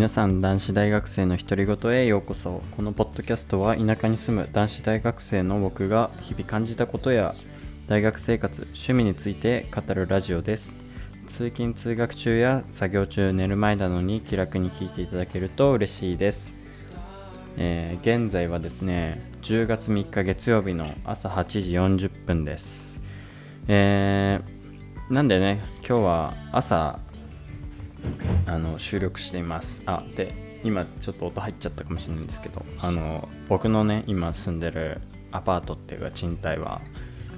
皆さん男子大学生の独り言へようこそ。このポッドキャストは田舎に住む男子大学生の僕が日々感じたことや大学生活趣味について語るラジオです。通勤通学中や作業中寝る前なのに気楽に聞いていただけると嬉しいです、えー現在はですね10月3日月曜日の朝8時40分です。えーなんでね今日は朝あの収録しています。あで今ちょっと音入っちゃったかもしれないんですけどあの僕のね今住んでるアパートっていうか賃貸は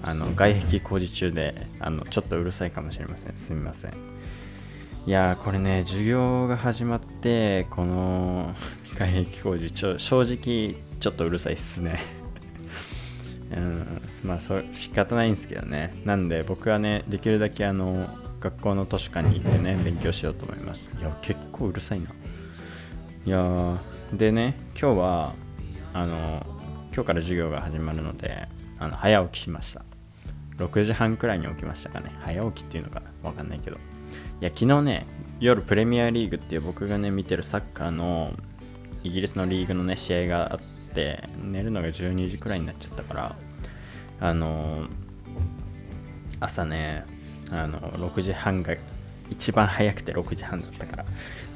あの外壁工事中であのちょっとうるさいかもしれません。すみません。いやーこれね授業が始まってこの外壁工事ちょ正直ちょっとうるさいっすね。うんまあそう仕方ないんですけどね。なんで僕はねできるだけあの学校の図書館に行ってね勉強しようと思います。いや結構うるさいな。いやーでね今日はあの今日から授業が始まるのであの早起きしました。6時半くらいに起きましたかね。早起きっていうのかな？わかんないけど。いや昨日ね夜プレミアリーグっていう僕がね見てるサッカーのイギリスのリーグのね試合があって寝るのが12時くらいになっちゃったからあの朝ねあの6時半が一番早くて6時半だったから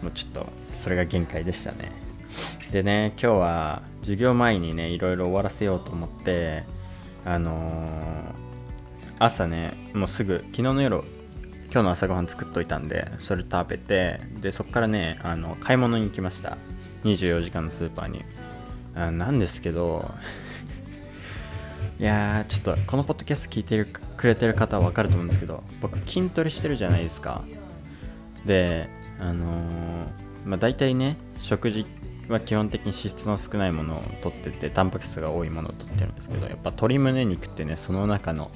もうちょっとそれが限界でしたね。でね今日は授業前にねいろいろ終わらせようと思ってあのー朝ねもうすぐ昨日の夜今日の朝ごはん作っといたんでそれ食べてでそっからねあの買い物に行きました。24時間のスーパーに。あなんですけどいやーちょっとこのポッドキャスト聞いてるくれてる方は分かると思うんですけど僕筋トレしてるじゃないですか。であのーまあ大体ね食事は基本的に脂質の少ないものを取っててタンパク質が多いものを取ってるんですけどやっぱ鶏胸肉ってねその中の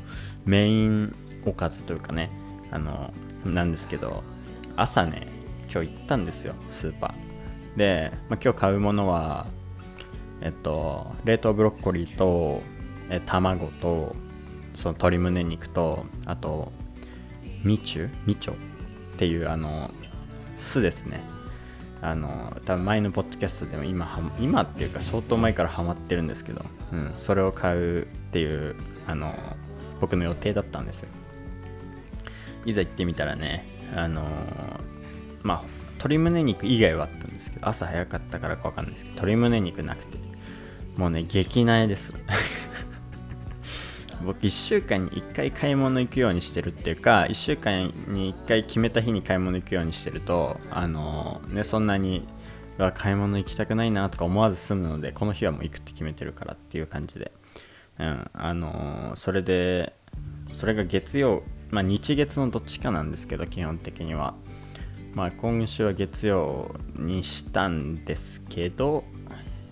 メインおかずというかねあのなんですけど朝ね今日行ったんですよスーパー。で、まあ、今日買うものはえっと冷凍ブロッコリーとえ卵とその鶏胸肉とあとミチュ？ミチョ？っていうあの酢ですね。あの多分前のポッドキャストでも今今っていうか相当前からハマってるんですけど、うん、それを買うっていうあの僕の予定だったんですよ。いざ行ってみたらねあのまあ鶏胸肉以外はあったんですけど朝早かったからかわかんないですけど鶏胸肉なくて。もうね激苗です。僕1週間に1回買い物行くようにしてるっていうか1週間に1回決めた日に買い物行くようにしてるとあのねそんなに買い物行きたくないなとか思わず済むのでこの日はもう行くって決めてるからっていう感じで。うんあのそれでそれが月曜まあ日月のどっちかなんですけど基本的には。まあ今週は月曜にしたんですけど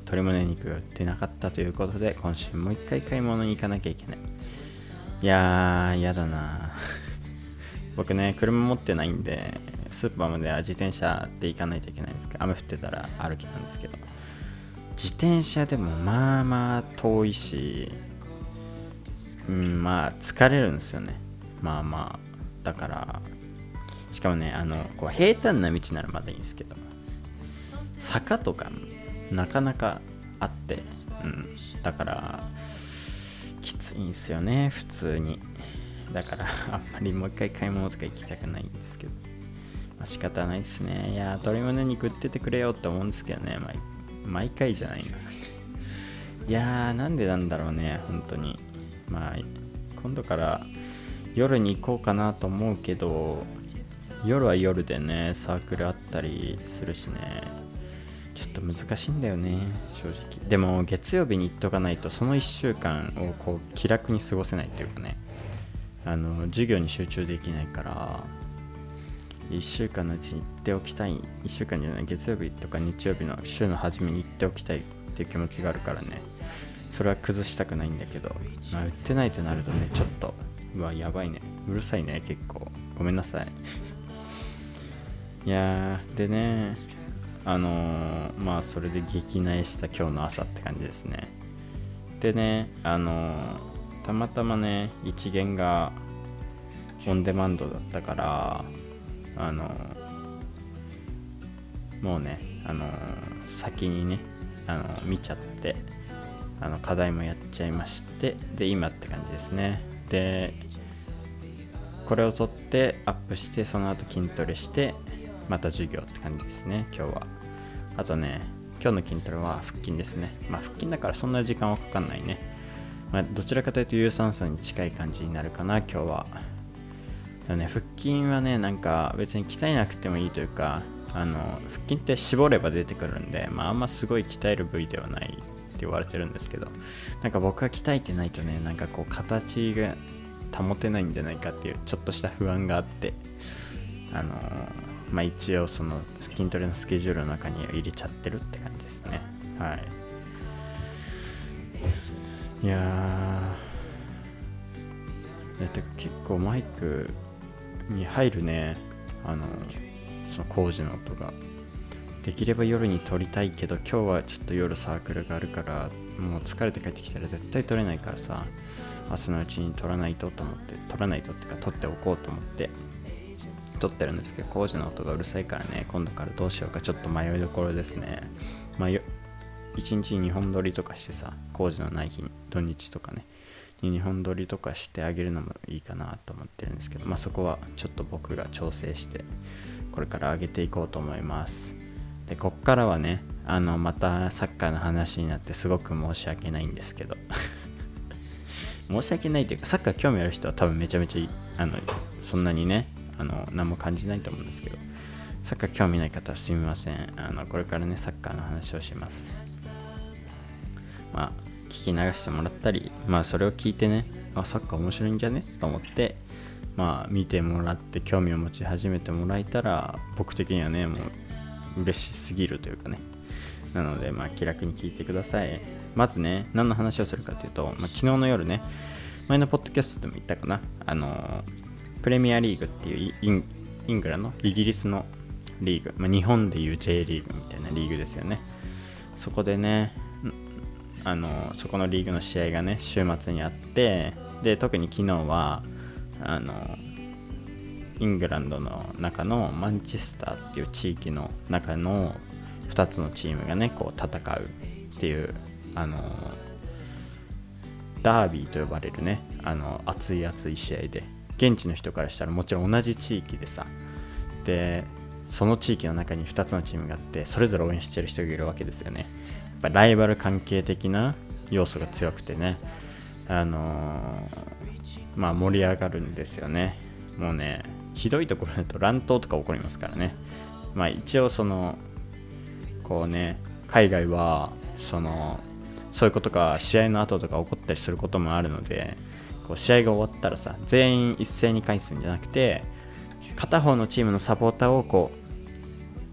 鶏胸肉が売ってなかったということで今週もう一回買い物に行かなきゃいけない。いやーやだな。僕ね車持ってないんでスーパーまでは自転車で行かないといけないんですけど雨降ってたら歩きなんですけど自転車でもまあまあ遠いしうんまあ疲れるんですよね。まあまあ。だからしかもねあのこう平坦な道ならまだいいんですけど坂とかなかなかあって、うん、だからきついんすよね普通に。だからあんまりもう一回買い物とか行きたくないんですけど、まあ、仕方ないですね。いや鶏胸肉売っててくれよって思うんですけどね。毎毎回じゃないないやーなんでなんだろうね本当に。まあ今度から夜に行こうかなと思うけど夜は夜でねサークルあったりするしね。ちょっと難しいんだよね正直。でも月曜日に行っとかないとその1週間をこう気楽に過ごせないっていうかね。あの授業に集中できないから1週間のうちに行っておきたい。1週間じゃない月曜日とか日曜日の週の初めに行っておきたいっていう気持ちがあるからね。それは崩したくないんだけど、まあ、売ってないとなるとねちょっとうわやばいね。うるさいね結構。ごめんなさい。いやーでねあのーまあそれで激苗した今日の朝って感じですね。でねあのーたまたまね一元がオンデマンドだったからあのーもうねあの先にねあの見ちゃってあの課題もやっちゃいましてで今って感じですね。でこれを撮ってアップしてその後筋トレしてまた授業って感じですね今日は。あとね今日の筋トレは腹筋ですね。まあ腹筋だからそんな時間はかかんないね、まあ、どちらかというと有酸素に近い感じになるかな今日は。だね腹筋はねなんか別に鍛えなくてもいいというかあの腹筋って絞れば出てくるんで、まあ、あんますごい鍛える部位ではないって言われてるんですけどなんか僕が鍛えてないとねなんかこう形が保てないんじゃないかっていうちょっとした不安があってあのまあ一応その筋トレのスケジュールの中に入れちゃってるって感じですね。はい。いやー。て結構マイクに入るね。あのその工事の音が。できれば夜に撮りたいけど今日はちょっと夜サークルがあるからもう疲れて帰ってきたら絶対撮れないからさ明日のうちに撮らないとと思って撮らないとってか撮っておこうと思って。撮ってるんですけど工事の音がうるさいからね今度からどうしようかちょっと迷いどころですね。まあ1日に2本撮りとかしてさ工事のない日に土日とかね。に2本撮りとかしてあげるのもいいかなと思ってるんですけどまあそこはちょっと僕が調整してこれから上げていこうと思います。でこっからはねあのまたサッカーの話になってすごく申し訳ないんですけど。申し訳ないというかサッカー興味ある人は多分めちゃめちゃあのそんなにねあの何も感じないと思うんですけど。サッカー興味ない方すみません。あのこれからねサッカーの話をします。まあ聞き流してもらったりまあそれを聞いてねあサッカー面白いんじゃね？と思ってまあ見てもらって興味を持ち始めてもらえたら僕的にはねもう嬉しすぎるというかね。なのでまあ気楽に聞いてください。まずね何の話をするかというと、まあ、昨日の夜ね前のポッドキャストでも言ったかな。あのプレミアリーグっていうインイングラのイギリスのリーグ、まあ、日本でいう J リーグみたいなリーグですよね。そこでねあのそこのリーグの試合がね週末にあってで特に昨日はあのイングランドの中のマンチェスターっていう地域の中の2つのチームがねこう戦うっていうあのダービーと呼ばれるねあの熱い熱い試合で。現地の人からしたらもちろん同じ地域でさでその地域の中に2つのチームがあってそれぞれ応援してる人がいるわけですよねぱライバル関係的な要素が強くてね、あのー、まあ盛り上がるんですよね。もうね、ひどいところだと乱闘とか起こりますからね。まあ一応その、こうね、海外は、その、そういうことが試合の後とか起こったりすることもあるので、こう試合が終わったらさ、全員一斉に返すんじゃなくて、片方のチームのサポーターをこ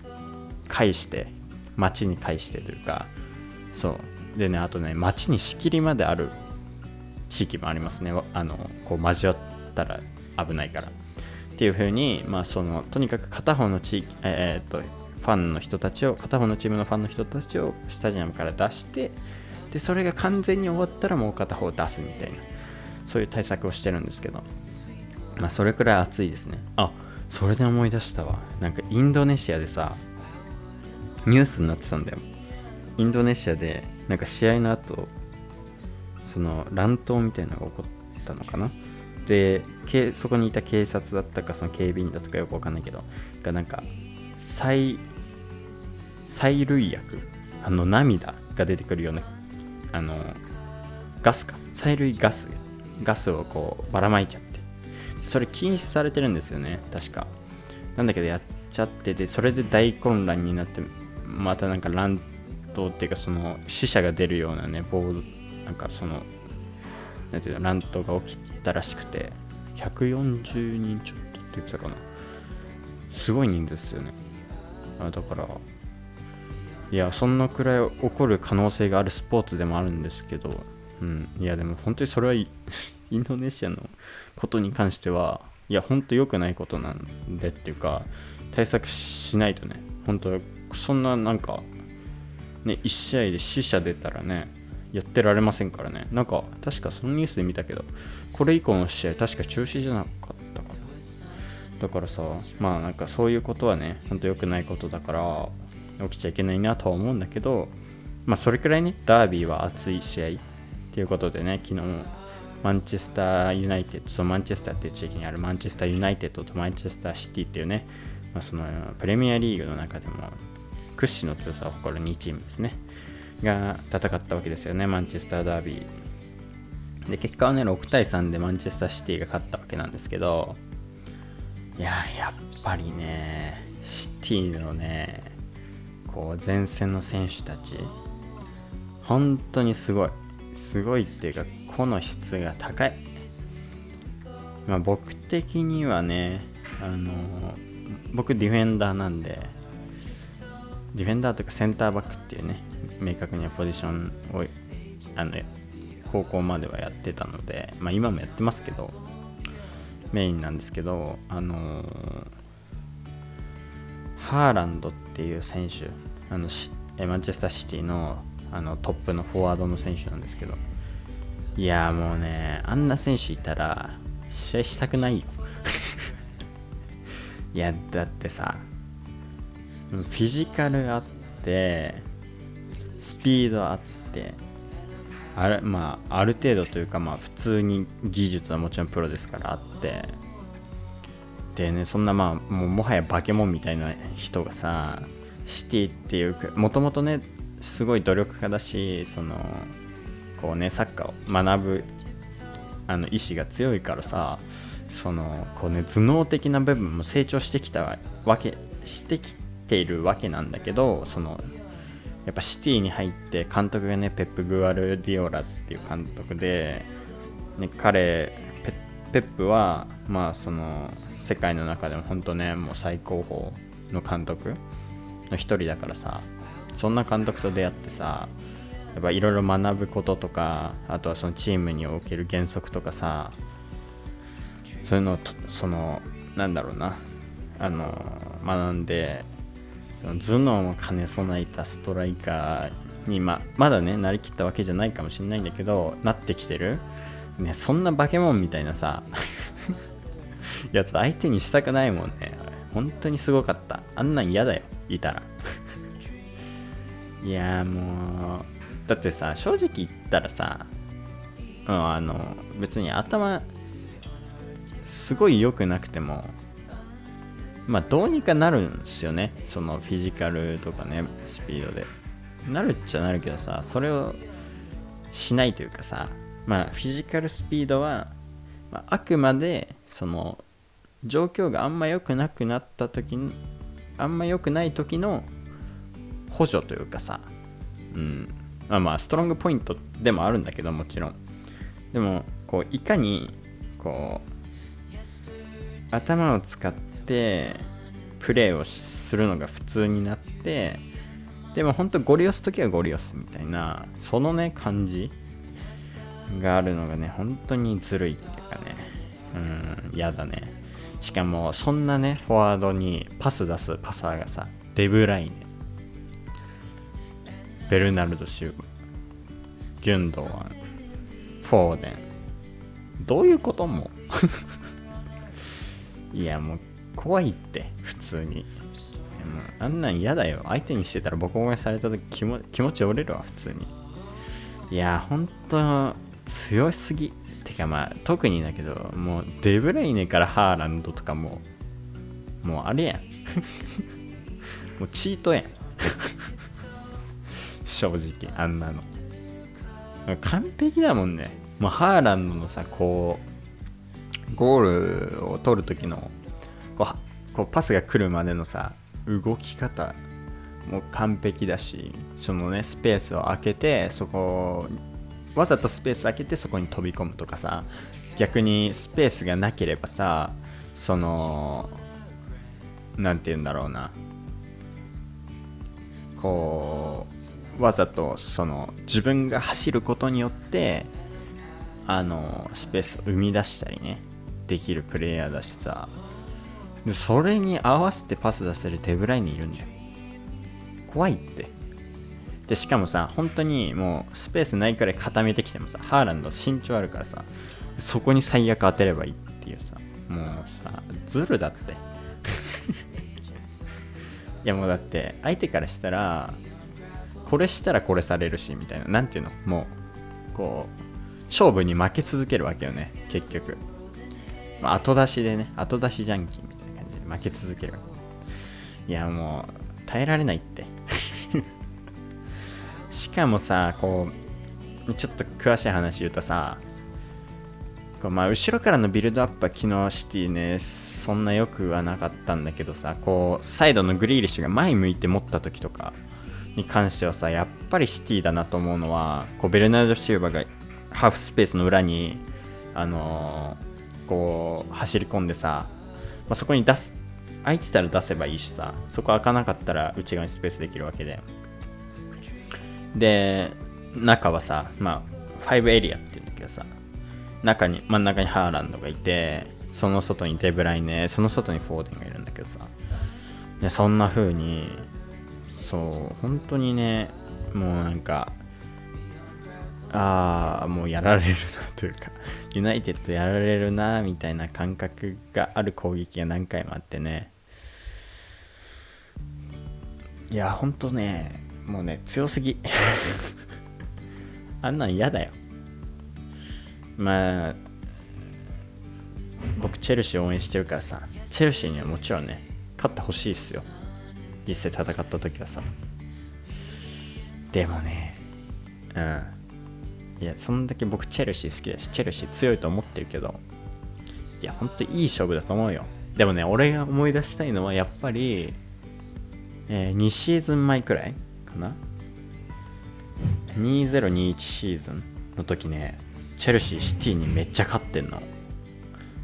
う、返して、街に返してというか、そう。でねあとね街に仕切りまである地域もありますね。あのこう交わったら危ないから。っていう風にまあそのとにかく片方の地域えー、っとファンの人たちを片方のチームのファンの人たちをスタジアムから出してでそれが完全に終わったらもう片方出すみたいな。そういう対策をしてるんですけど。まあそれくらい暑いですね。あそれで思い出したわ。なんかインドネシアでさニュースになってたんだよ。インドネシアでなんか試合の後その乱闘みたいなのが起こったのかな？でそこにいた警察だったかその警備員だとかよくわかんないけどがなんか催催涙薬あの涙が出てくるようなあのガスか。催涙ガス。ガスをこうばらまいちゃって。それ禁止されてるんですよね確か。なんだけどやっちゃっててそれで大混乱になってまたなんか乱闘っていうかその死者が出るようなね暴なんかそのなんていうの乱闘が起きたらしくて140人ちょっとって言ってたかな。すごい人ですよね。あだからいやそんなくらい起こる可能性があるスポーツでもあるんですけどうんいやでも本当にそれは インドネシアのことに関してはいや本当良くないことなんでっていうか対策しないとね本当そんななんかね、1試合で死者出たらね、やってられませんからね。なんか、確かそのニュースで見たけど、これ以降の試合、確か中止じゃなかったかな。だからさ、まあなんかそういうことはね、ほんと良くないことだから、起きちゃいけないなとは思うんだけど、まあ、それくらいね、ダービーは熱い試合っていうことでね、昨日マンチェスターユナイテッド、そのマンチェスターっていう地域にあるマンチェスターユナイテッドとマンチェスターシティっていうね、まあ、そのプレミアリーグの中でも屈指の強さを誇る2チームですね、が戦ったわけですよね、マンチェスターダービー。で、結果はね、6対3でマンチェスターシティが勝ったわけなんですけど、いや、やっぱりね、シティのね、こう前線の選手たち、本当にすごい。すごいっていうか、個の質が高い。まあ、僕的にはね、あの僕ディフェンダーなんで、ディフェンダーというかセンターバックっていうね、明確にはポジションを、あの、高校まではやってたので、まあ今もやってますけど、メインなんですけど、あのハーランドっていう選手、あのマンチェスターシティのあのトップのフォワードの選手なんですけど、いやもうね、あんな選手いたら試合したくないよ。いや、だってさ、フィジカルあって、スピードあって、あれまあ、ある程度というか、まあ、普通に技術はもちろんプロですからあってでねそんなまあもうもはや化け物みたいな人がさシティっていうかもともとねすごい努力家だしそのこうねサッカーを学ぶあの意志が強いからさそのこうね頭脳的な部分も成長してきたわけしてきているわけなんだけどそのやっぱシティに入って監督がねペップ・グアルディオラっていう監督で、ね、彼ペップはまあその世界の中でも本当ねもう最高峰の監督の一人だからさそんな監督と出会ってさやっぱいろいろ学ぶこととかあとはそのチームにおける原則とかさそういうのをそのなんだろうなあの学んでその頭脳も兼ね備えたストライカーに、ままだねなりきったわけじゃないかもしれないんだけどなってきてる、ね、そんな化け物みたいなさやつ相手にしたくないもんね。本当にすごかった。あんなん嫌だよいたら。いやもうだってさ正直言ったらさ、うん、あの別に頭すごい良くなくてもまあどうにかなるんですよね。そのフィジカルとかねスピードで。なるっちゃなるけどさそれをしないというかさまあフィジカルスピードは、まあ、あくまでその状況があんま良くなくなった時にあんま良くない時の補助というかさうん。まあまあストロングポイントでもあるんだけどもちろん。でもこういかにこう頭を使ってプレーをするのが普通になってでも本当ゴリ押す時はゴリ押すみたいなそのね感じがあるのがね本当にずるいっていうかね。うん嫌だね。しかもそんなねフォワードにパス出すパサーがさデブライネベルナルド・シューギュンドワンフォーデン。どういうことも？いやもう怖いって普通に。もうあんなん嫌だよ。相手にしてたらボコボコされた時気も気持ち折れるわ普通に。いやほんと強すぎ。てかまあ特にだけどもうデブレイネからハーランドとかももうあれやん。もうチートやん。正直あんなの。完璧だもんね。もうハーランドのさこうゴールを取る時のこうこうパスが来るまでのさ動き方もう完璧だしそのねスペースを空けてそこわざとスペース空けてそこに飛び込むとかさ逆にスペースがなければさその何て言うんだろうな。こうわざとその自分が走ることによってあのスペースを生み出したりねできるプレイヤーだしさ。でそれに合わせてパス出せる手ぶらいにいるんだよ。怖いって。でしかもさ本当にもうスペースないくらい固めてきてもさハーランド身長あるからさそこに最悪当てればいいっていうさ。もうさズルだって。いやもうだって相手からしたらこれしたらこれされるしみたいな。なんていうの？もうこう勝負に負け続けるわけよね結局、まあ、後出しでね後出しジャンキーみたいな感じで負け続けるいやもう耐えられないって。しかもさこうちょっと詳しい話言うとさこうまあ後ろからのビルドアップは昨日シティねそんな良くはなかったんだけどさこうサイドのグリーリッシュが前向いて持った時とかに関してはさやっぱりシティだなと思うのはこうベルナルド・シューバーがハーフスペースの裏にあのー、こう走り込んでさ、まあ、そこに出す空いてたら出せばいいしさそこ開かなかったら内側にスペースできるわけで。で中はさまあ5エリアっていうんだけどさ中に真ん中にハーランドがいてその外にデブライネその外にフォーデンがいるんだけどさでそんな風にそう本当にねもうなんかああもうやられるなというかユナイテッドやられるなみたいな感覚がある攻撃が何回もあってね。いやほんとねもうね強すぎ。あんなん嫌だよ。まあ僕チェルシー応援してるからさチェルシーにはもちろんね勝ってほしいっすよ。実際戦った時はさ。でもねうん。いやそんだけ僕チェルシー好きだしチェルシー強いと思ってるけどいやほんといい勝負だと思うよ。でもね俺が思い出したいのはやっぱり、えー、2シーズン前くらいかな。2021シーズンの時ねチェルシーシティにめっちゃ勝ってんの。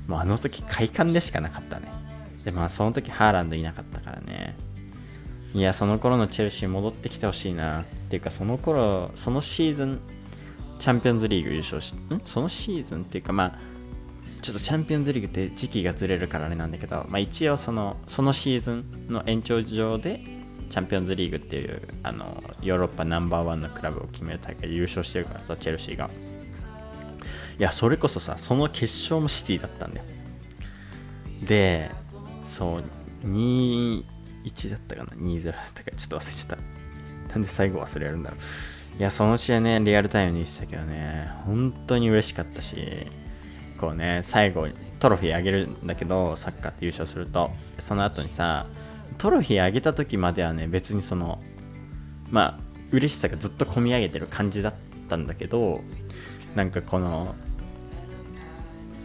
もうあの時快感でしかなかったね。でまあその時ハーランドいなかったからね。いやその頃のチェルシー戻ってきてほしいな。っていうかその頃そのシーズンチャンピオンズリーグ優勝しん？そのシーズンっていうかまあちょっとチャンピオンズリーグって時期がずれるからあれなんだけど、まあ、一応そのそのシーズンの延長上でチャンピオンズリーグっていうあのヨーロッパナンバーワンのクラブを決める大会優勝してるからさチェルシーが。いやそれこそさその決勝もシティだったんだよ。でそう2 1だったかな？2-0だったかちょっと忘れちゃった。なんで最後忘れるんだろう。いやその試合ねリアルタイムにしたけどね本当に嬉しかったしこうね最後トロフィーあげるんだけどサッカーって優勝すると。その後にさトロフィーあげた時まではね別にそのまあ嬉しさがずっと込み上げてる感じだったんだけどなんかこの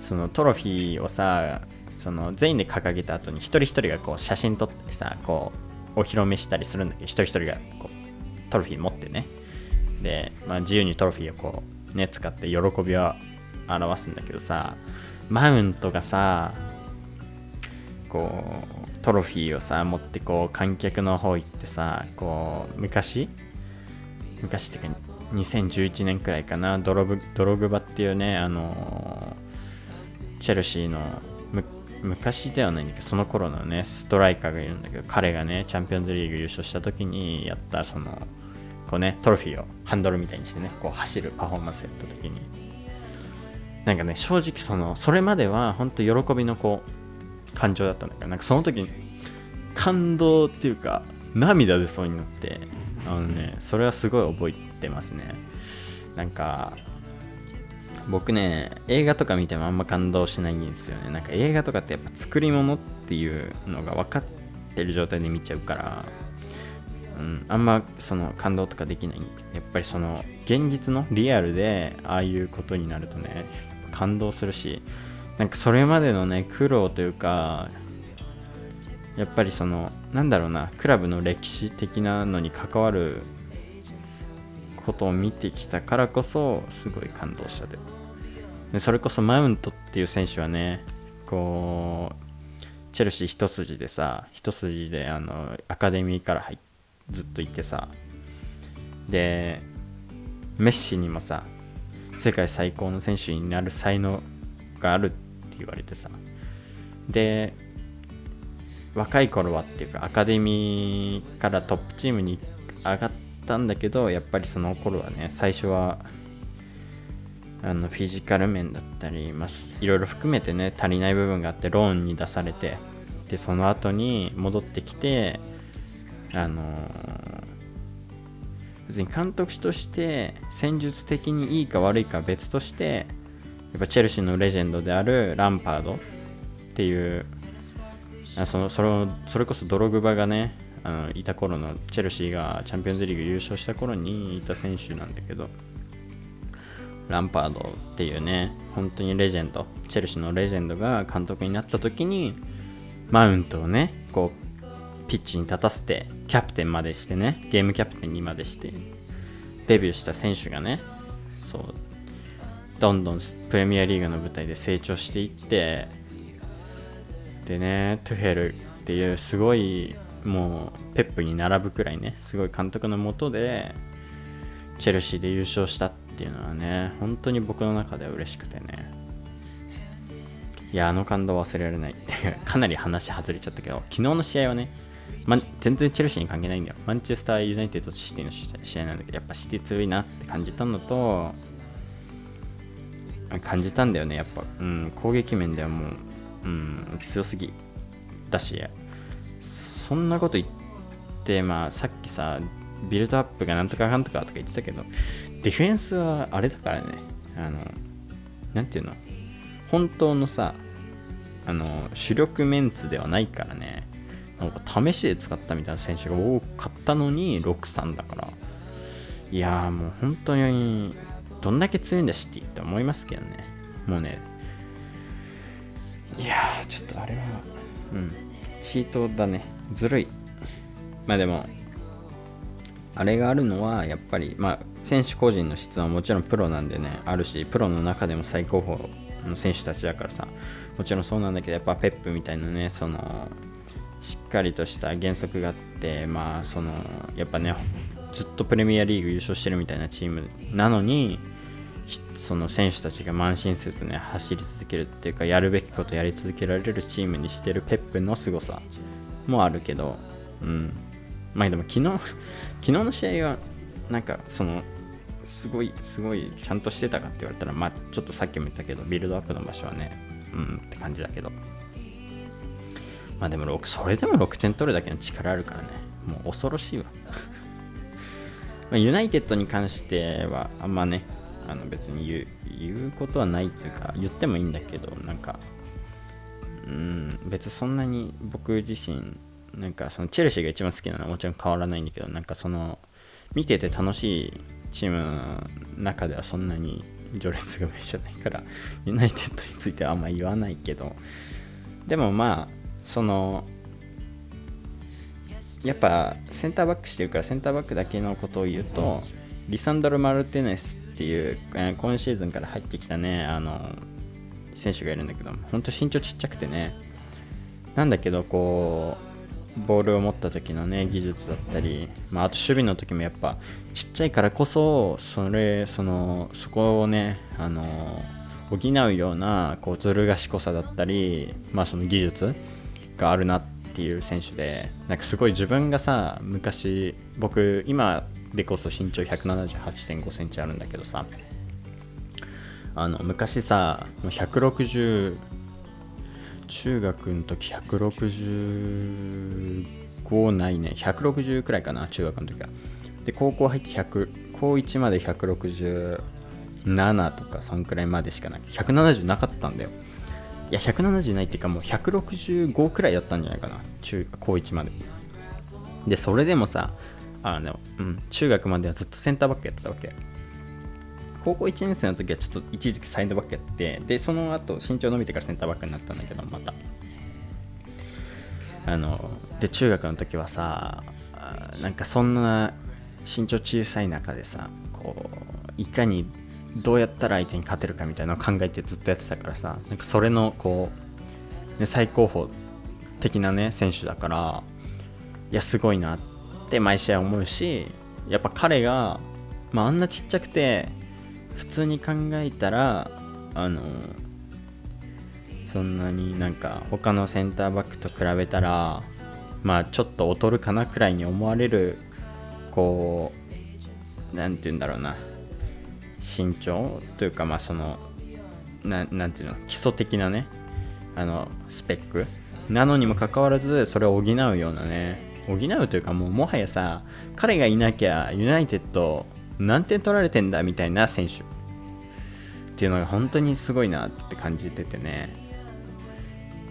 そのトロフィーをさその全員で掲げた後に一人一人がこう写真撮ってさこうお披露目したりするんだけど一人一人がこうトロフィー持ってね。で、まあ、自由にトロフィーをこうね使って喜びを表すんだけどさマウントがさこうトロフィーをさ持ってこう観客の方行ってさこう昔昔ってか2011年くらいかなドロブドログバっていうねあのチェルシーの昔ではないんだけどその頃のねストライカーがいるんだけど彼がねチャンピオンズリーグ優勝した時にやったそのこうねトロフィーをハンドルみたいにしてねこう走るパフォーマンスやった時に。なんかね正直そのそれまでは本当喜びのこう感情だったんだけどなんかその時に感動っていうか涙出そうになってあのねそれはすごい覚えてますね。なんか僕ね映画とか見てもあんま感動しないんですよね。なんか映画とかってやっぱ作り物っていうのが分かってる状態で見ちゃうからうん、あんまその感動とかできない。やっぱりその現実のリアルでああいうことになるとね感動するしなんかそれまでのね苦労というかやっぱりそのなんだろうなクラブの歴史的なのに関わることを見てきたからこそすごい感動したで。それこそマウントっていう選手はねこうチェルシー一筋でさ一筋であのアカデミーから入ずっといてさでメッシにもさ世界最高の選手になる才能があるって言われてさで若い頃はっていうかアカデミーからトップチームに上がったんだけどやっぱりその頃はね最初はあのフィジカル面だったり、まあ、いろいろ含めてね足りない部分があってローンに出されてでその後に戻ってきてあの別に監督として戦術的にいいか悪いかは別としてやっぱチェルシーのレジェンドであるランパードっていうあそのそれそれこそドログバがねあのいた頃のチェルシーがチャンピオンズリーグ優勝した頃にいた選手なんだけどランパードっていうね本当にレジェンドチェルシーのレジェンドが監督になった時にマウントをねこうピッチに立たせてキャプテンまでしてねゲームキャプテンにまでしてデビューした選手がねそうどんどんプレミアリーグの舞台で成長していってでねトゥヘルっていうすごいもうペップに並ぶくらいねすごい監督のもとでチェルシーで優勝したってっていうのはね本当に僕の中では嬉しくてねいやあの感動忘れられない かなり話外れちゃったけど昨日の試合はねま、全然チェルシーに関係ないんだよ。マンチェスターユナイテッドとシティの試合なんだけど、やっぱシティ強いなって感じたのと、感じたんだよね、やっぱ。うん、攻撃面ではもう、うん、強すぎだし、そんなこと言って、まあ、さっきさ、ビルドアップがなんとかかんとかとか言ってたけど、ディフェンスはあれだからね、あの、なんていうの、本当のさ、あの、主力メンツではないからね、なんか試しで使ったみたいな選手が多かったのに6-3だから。いやもう本当にどんだけ強いんだシティって思いますけどね。もうね。いやちょっとあれはうん。チートだね。ずるい。まあでもあれがあるのはやっぱりまあ選手個人の質はもちろんプロなんでねあるしプロの中でも最高峰の選手たちだからさもちろんそうなんだけどやっぱペップみたいなねそのしっかりとした原則があって、まあ、そのやっぱねずっとプレミアリーグ優勝してるみたいなチームなのにその選手たちが慢心せずね走り続けるっていうかやるべきことやり続けられるチームにしてるペップの凄さもあるけど、うん、まあでも昨日 昨日の試合はなんかそのすごいすごいちゃんとしてたかって言われたらまあちょっとさっきも言ったけどビルドアップの場所はねうんって感じだけどまあでも6、それでも6点取るだけの力あるからね。もう恐ろしいわ。まあ、ユナイテッドに関しては、あんまね、あの別に言う言うことはないというか、言ってもいいんだけど、なんか、うん、別そんなに僕自身、なんかそのチェルシーが一番好きなのはもちろん変わらないんだけど、なんかその、見てて楽しいチームの中ではそんなに序列が上じゃないから、ユナイテッドについてはあんま言わないけど、でもまあ、そのやっぱセンターバックしてるからセンターバックだけのことを言うと、リサンドル・マルティネスっていう、今シーズンから入ってきたねあの選手がいるんだけど本当身長ちっちゃくてね。なんだけどこうボールを持った時のね技術だったり、まあ、あと守備の時もやっぱちっちゃいからこそそれそのそこをねあの補うようなこうずる賢さだったり、まあ、その技術があるなっていう選手でなんかすごい自分がさ昔僕今でこそ身長178.5センチあるんだけどさあの昔さ160中学の時165ないね。160くらいかな中学の時は。で高校入って100高1まで167とかそんくらいまでしかない170なかったんだよ。いや170ないっていうかもう165くらいだったんじゃないかな中高1まで。でそれでもさあの、うん、中学まではずっとセンターバックやってたわけ。高校1年生の時はちょっと一時期サイドバックやってでその後身長伸びてからセンターバックになったんだけどまた。あので中学の時はさなんかそんな身長小さい中でさこういかにどうやったら相手に勝てるかみたいなのを考えてずっとやってたからさなんかそれのこう、ね、最高峰的なね選手だからいやすごいなって毎試合思うしやっぱ彼が、まあ、あんなちっちゃくて普通に考えたらあのそんなになんか他のセンターバックと比べたらまあちょっと劣るかなくらいに思われるこう何て言うんだろうな身長というかまあそのななんていうの基礎的なねあのスペック。なのにもかかわらずそれを補うようなね補うというかもうもはやさ彼がいなきゃユナイテッド何点取られてんだみたいな選手。っていうのが本当にすごいなって感じててね。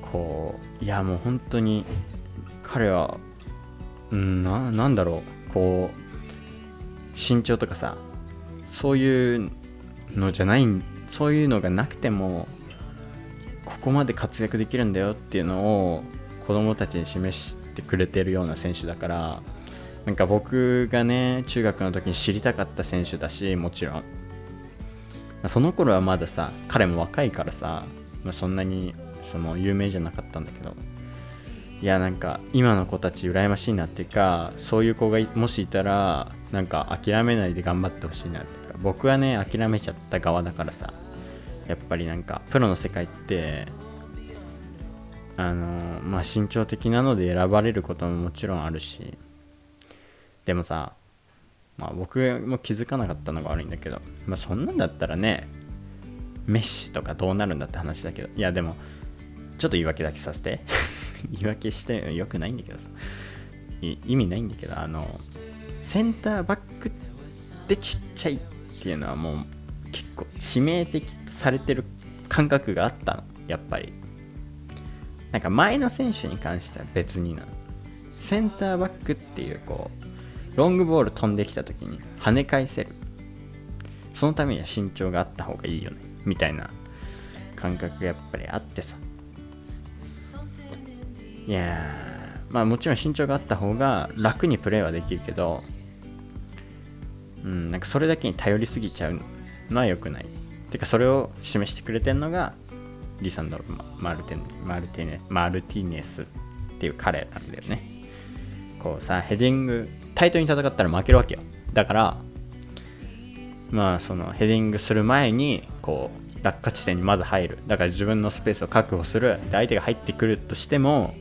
こういやもう本当に彼はうんなんだろう。こう身長とかさそういうのじゃないそういうのがなくてもここまで活躍できるんだよっていうのを子供たちに示してくれてるような選手だからなんか僕がね中学の時に知りたかった選手だしもちろん。その頃はまださ彼も若いからさ、まあ、そんなにその有名じゃなかったんだけど。いやなんか今の子たち羨ましいなっていうかそういう子がもしいたらなんか諦めないで頑張ってほしいなっていうか。僕はね諦めちゃった側だからさ。やっぱりなんかプロの世界ってあのまあ身長的なので選ばれることももちろんあるし。でもさまあ僕も気づかなかったのが悪いんだけどまあそんなんだったらねメッシとかどうなるんだって話だけどいやでもちょっと言い訳だけさせて。言い訳してよくないんだけどさ。意味ないんだけどあのセンターバックでちっちゃいっていうのはもう結構致命的とされてる感覚があったの。やっぱり。なんか前の選手に関しては別になの。センターバックっていうこうロングボール飛んできた時に跳ね返せる。そのためには身長があった方がいいよね。みたいな感覚がやっぱりあってさ。いやまあもちろん身長があった方が楽にプレーはできるけどうんなんかそれだけに頼りすぎちゃうのは良くない。てかそれを示してくれてるのがリサンドロ・マルテマルテネマルティネスっていう彼なんだよね。こうさヘディングタイトに戦ったら負けるわけよ。だからまあそのヘディングする前にこう落下地点にまず入る。だから自分のスペースを確保する。で相手が入ってくるとしても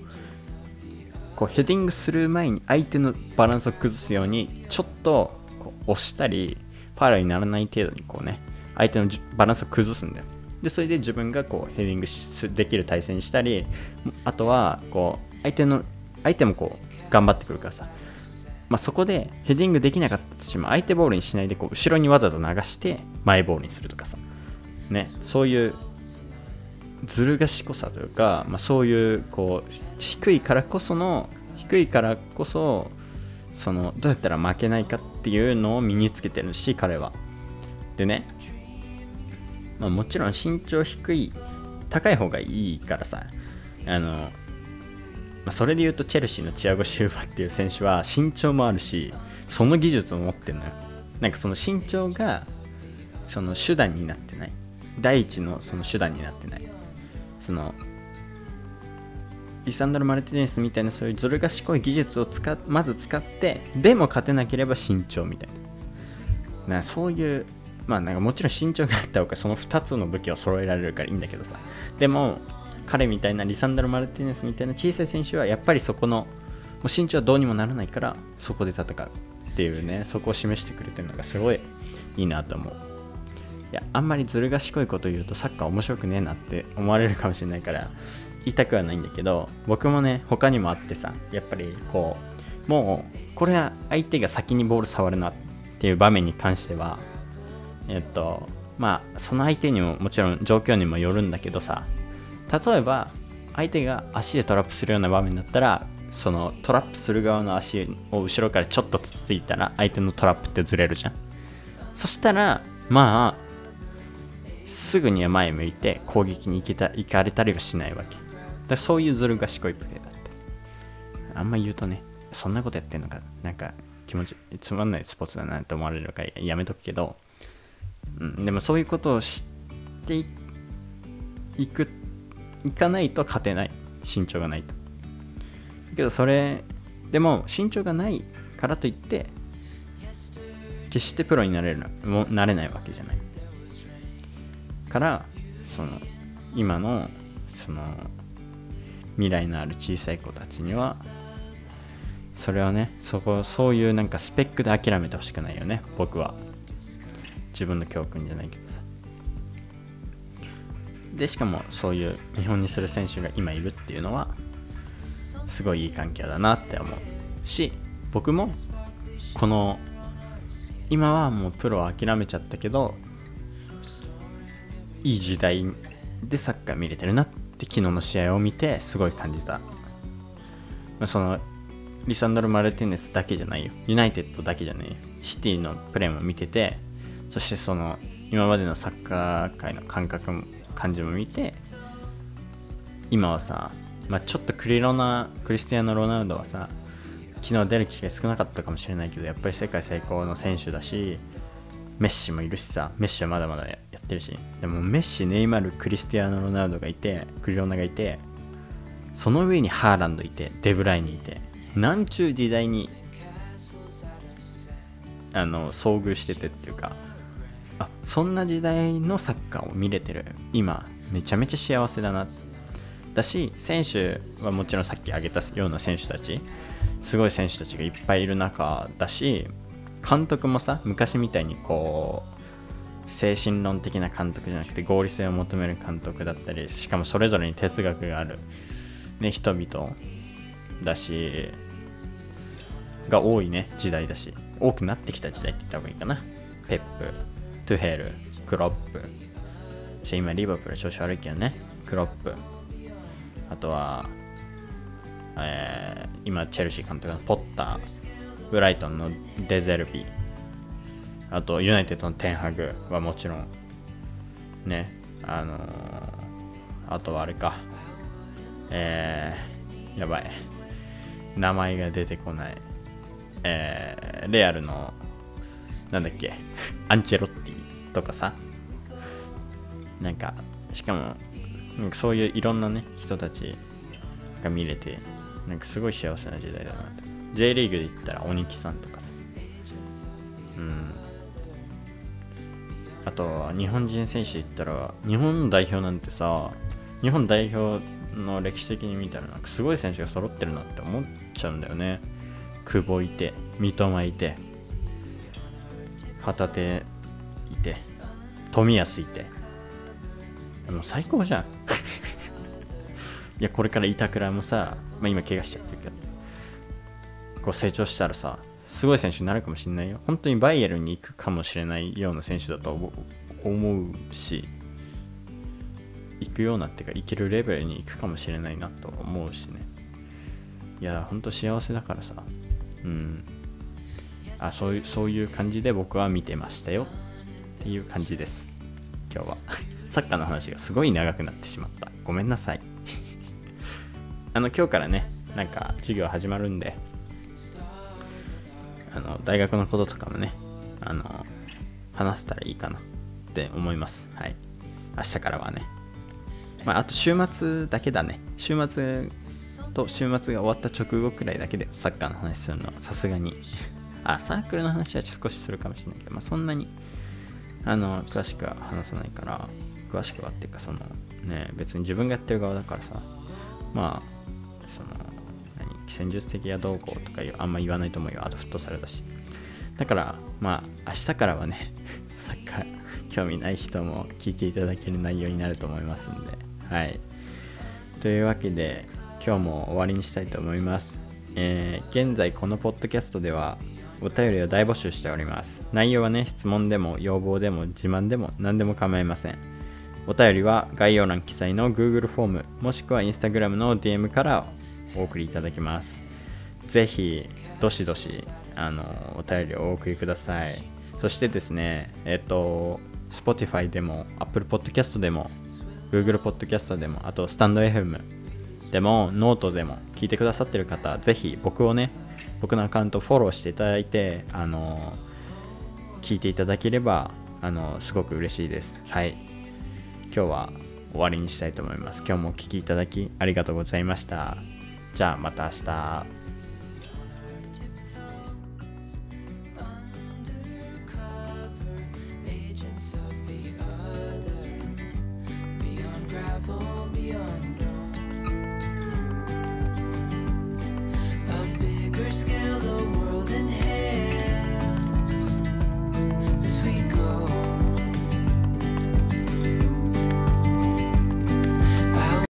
こうヘディングする前に相手のバランスを崩すようにちょっとこう押したりファウルにならない程度にこうね相手のバランスを崩すんだよ。でそれで自分がこうヘディングできる体勢にしたりあとはこう相手の相手もこう頑張ってくるからさ、まあ、そこでヘディングできなかったとしても相手ボールにしないでこう後ろにわざわざ流して前ボールにするとかさ。ね。そういうずる賢さというか、まあ、そういうこう低いからこその低いからこそそのどうやったら負けないかっていうのを身につけてるし彼は。でね。まあ、もちろん身長低い高い方がいいからさ。あの、まあ、それで言うとチェルシーのチアゴ・シューバっていう選手は身長もあるしその技術を持ってるのよ。なんかその身長がその手段になってない。第一のその手段になってない。そのリサンドル・マルティネスみたいなそういうずる賢い技術を使まず使ってでも勝てなければ身長みたいな。なそういうまあなんかもちろん身長があった方がその2つの武器を揃えられるからいいんだけどさ。でも彼みたいなリサンダル・マルティネスみたいな小さい選手はやっぱりそこのもう身長はどうにもならないからそこで戦うっていうねそこを示してくれてるのがすごいいいなと思う。いやあんまりずる賢いこと言うとサッカー面白くねえなって思われるかもしれないから言いたくはないんだけど僕もね他にもあってさやっぱりこうもうこれは相手が先にボール触るなっていう場面に関してはえっとまあその相手にももちろん状況にもよるんだけどさ例えば相手が足でトラップするような場面だったらそのトラップする側の足を後ろからちょっとつついたら相手のトラップってずれるじゃん。そしたらまあすぐには前向いて攻撃に行けた行かれたりはしないわけ。だそういうずる賢いプレーだった。あんま言うとねそんなことやってんのかなんか気持ちつまんないスポーツだなって思われるからやめとくけどうん、でもそういうことを知っていくっていかないと勝てない身長がないと。だけどそれでも身長がないからといって決してプロになれるもなれないわけじゃない。からその今のその未来のある小さい子たちにはそれはねそこそういうなんかスペックで諦めてほしくないよね僕は。自分の教訓じゃないけどさ。でしかもそういう見本にする選手が今いるっていうのはすごいいい環境だなって思うし僕もこの今はもうプロを諦めちゃったけどいい時代でサッカー見れてるなって昨日の試合を見てすごい感じた、ま、そのリサンドル・マルティネスだけじゃないよ。ユナイテッドだけじゃないよ。シティのプレーも見ててそしてその今までのサッカー界の感覚も感じも見て今はさ、まあ、ちょっとクリロナクリスティアーノ・ロナウドはさ昨日出る機会少なかったかもしれないけどやっぱり世界最高の選手だしメッシもいるしさメッシはまだまだやってるしでもメッシネイマールクリスティアーノ・ロナウドがいてクリロナがいてその上にハーランドいてデブライにいてなんちゅう時代にあの遭遇しててっていうかあそんな時代のサッカーを見れてる。今めちゃめちゃ幸せだな。だし選手はもちろんさっき挙げたような選手たちすごい選手たちがいっぱいいる中だし監督もさ昔みたいにこう精神論的な監督じゃなくて合理性を求める監督だったりしかもそれぞれに哲学がある、ね、人々だしが多いね時代だし。多くなってきた時代って言った方がいいかな。ペップ。トゥヘルクロップ今リバプル調子悪いけどね。クロップあとは、えー、今チェルシー監督のポッター。ブライトンのデゼルビ。あとユナイテッドのテンハグはもちろん。ね。あのー、あとはあれか。えー、やばい。名前が出てこない。えー、レアルのなんだっけ。アンチェロッティとかさなんかしかもなんかそういういろんなね人たちが見れてなんかすごい幸せな時代だなと。J リーグで言ったら鬼木さんとかさ。うん。あと日本人選手で言ったら日本代表なんてさ日本代表の歴史的に見たらなんかすごい選手が揃ってるなって思っちゃうんだよね。久保いて三笘いて。旗手いて冨安いて。もう最高じゃん。いやこれから板倉もさ、まあ、今怪我しちゃってるけど。こう成長したらさすごい選手になるかもしれないよ。本当にバイエルに行くかもしれないような選手だと思うし行くようなっていうか行けるレベルに行くかもしれないなと思うしね。いや本当幸せだからさ。うん。あそういうそういう感じで僕は見てましたよ。っていう感じです。今日は。サッカーの話がすごい長くなってしまった。ごめんなさい。あの今日からねなんか授業始まるんであの大学のこととかもねあの話せたらいいかなって思います。はい。明日からはね。まあ、あと週末だけだね。週末と週末が終わった直後くらいだけでサッカーの話するのはさすがにあサークルの話は少しするかもしれないけど、まあ、そんなにあの詳しくは話さないから詳しくはっていうかそのね別に自分がやってる側だからさまあその何戦術的やどうこうとかあんま言わないと思うよ。あとフットサルだし。だからまあ明日からはね サッカー興味ない人も聞いていただける内容になると思いますんで。はい。というわけで今日も終わりにしたいと思います。えー、現在このポッドキャストではお便りを大募集しております。内容はね、質問でも要望でも自慢でも何でも構いません。お便りは概要欄記載の Google フォームもしくは Instagram の DM からお送りいただけます。ぜひ、どしどし、あの、お便りをお送りください。そしてですね、えっ、と、Spotify でも Apple Podcast でも Google Podcast でもあとスタンド FM でもノートでも聞いてくださってる方ぜひ僕をね僕のアカウントフォローしていただいてあの聞いていただければあのすごく嬉しいです。はい。今日は終わりにしたいと思います。今日もお聴きいただきありがとうございました。じゃあまた明日。scale the world.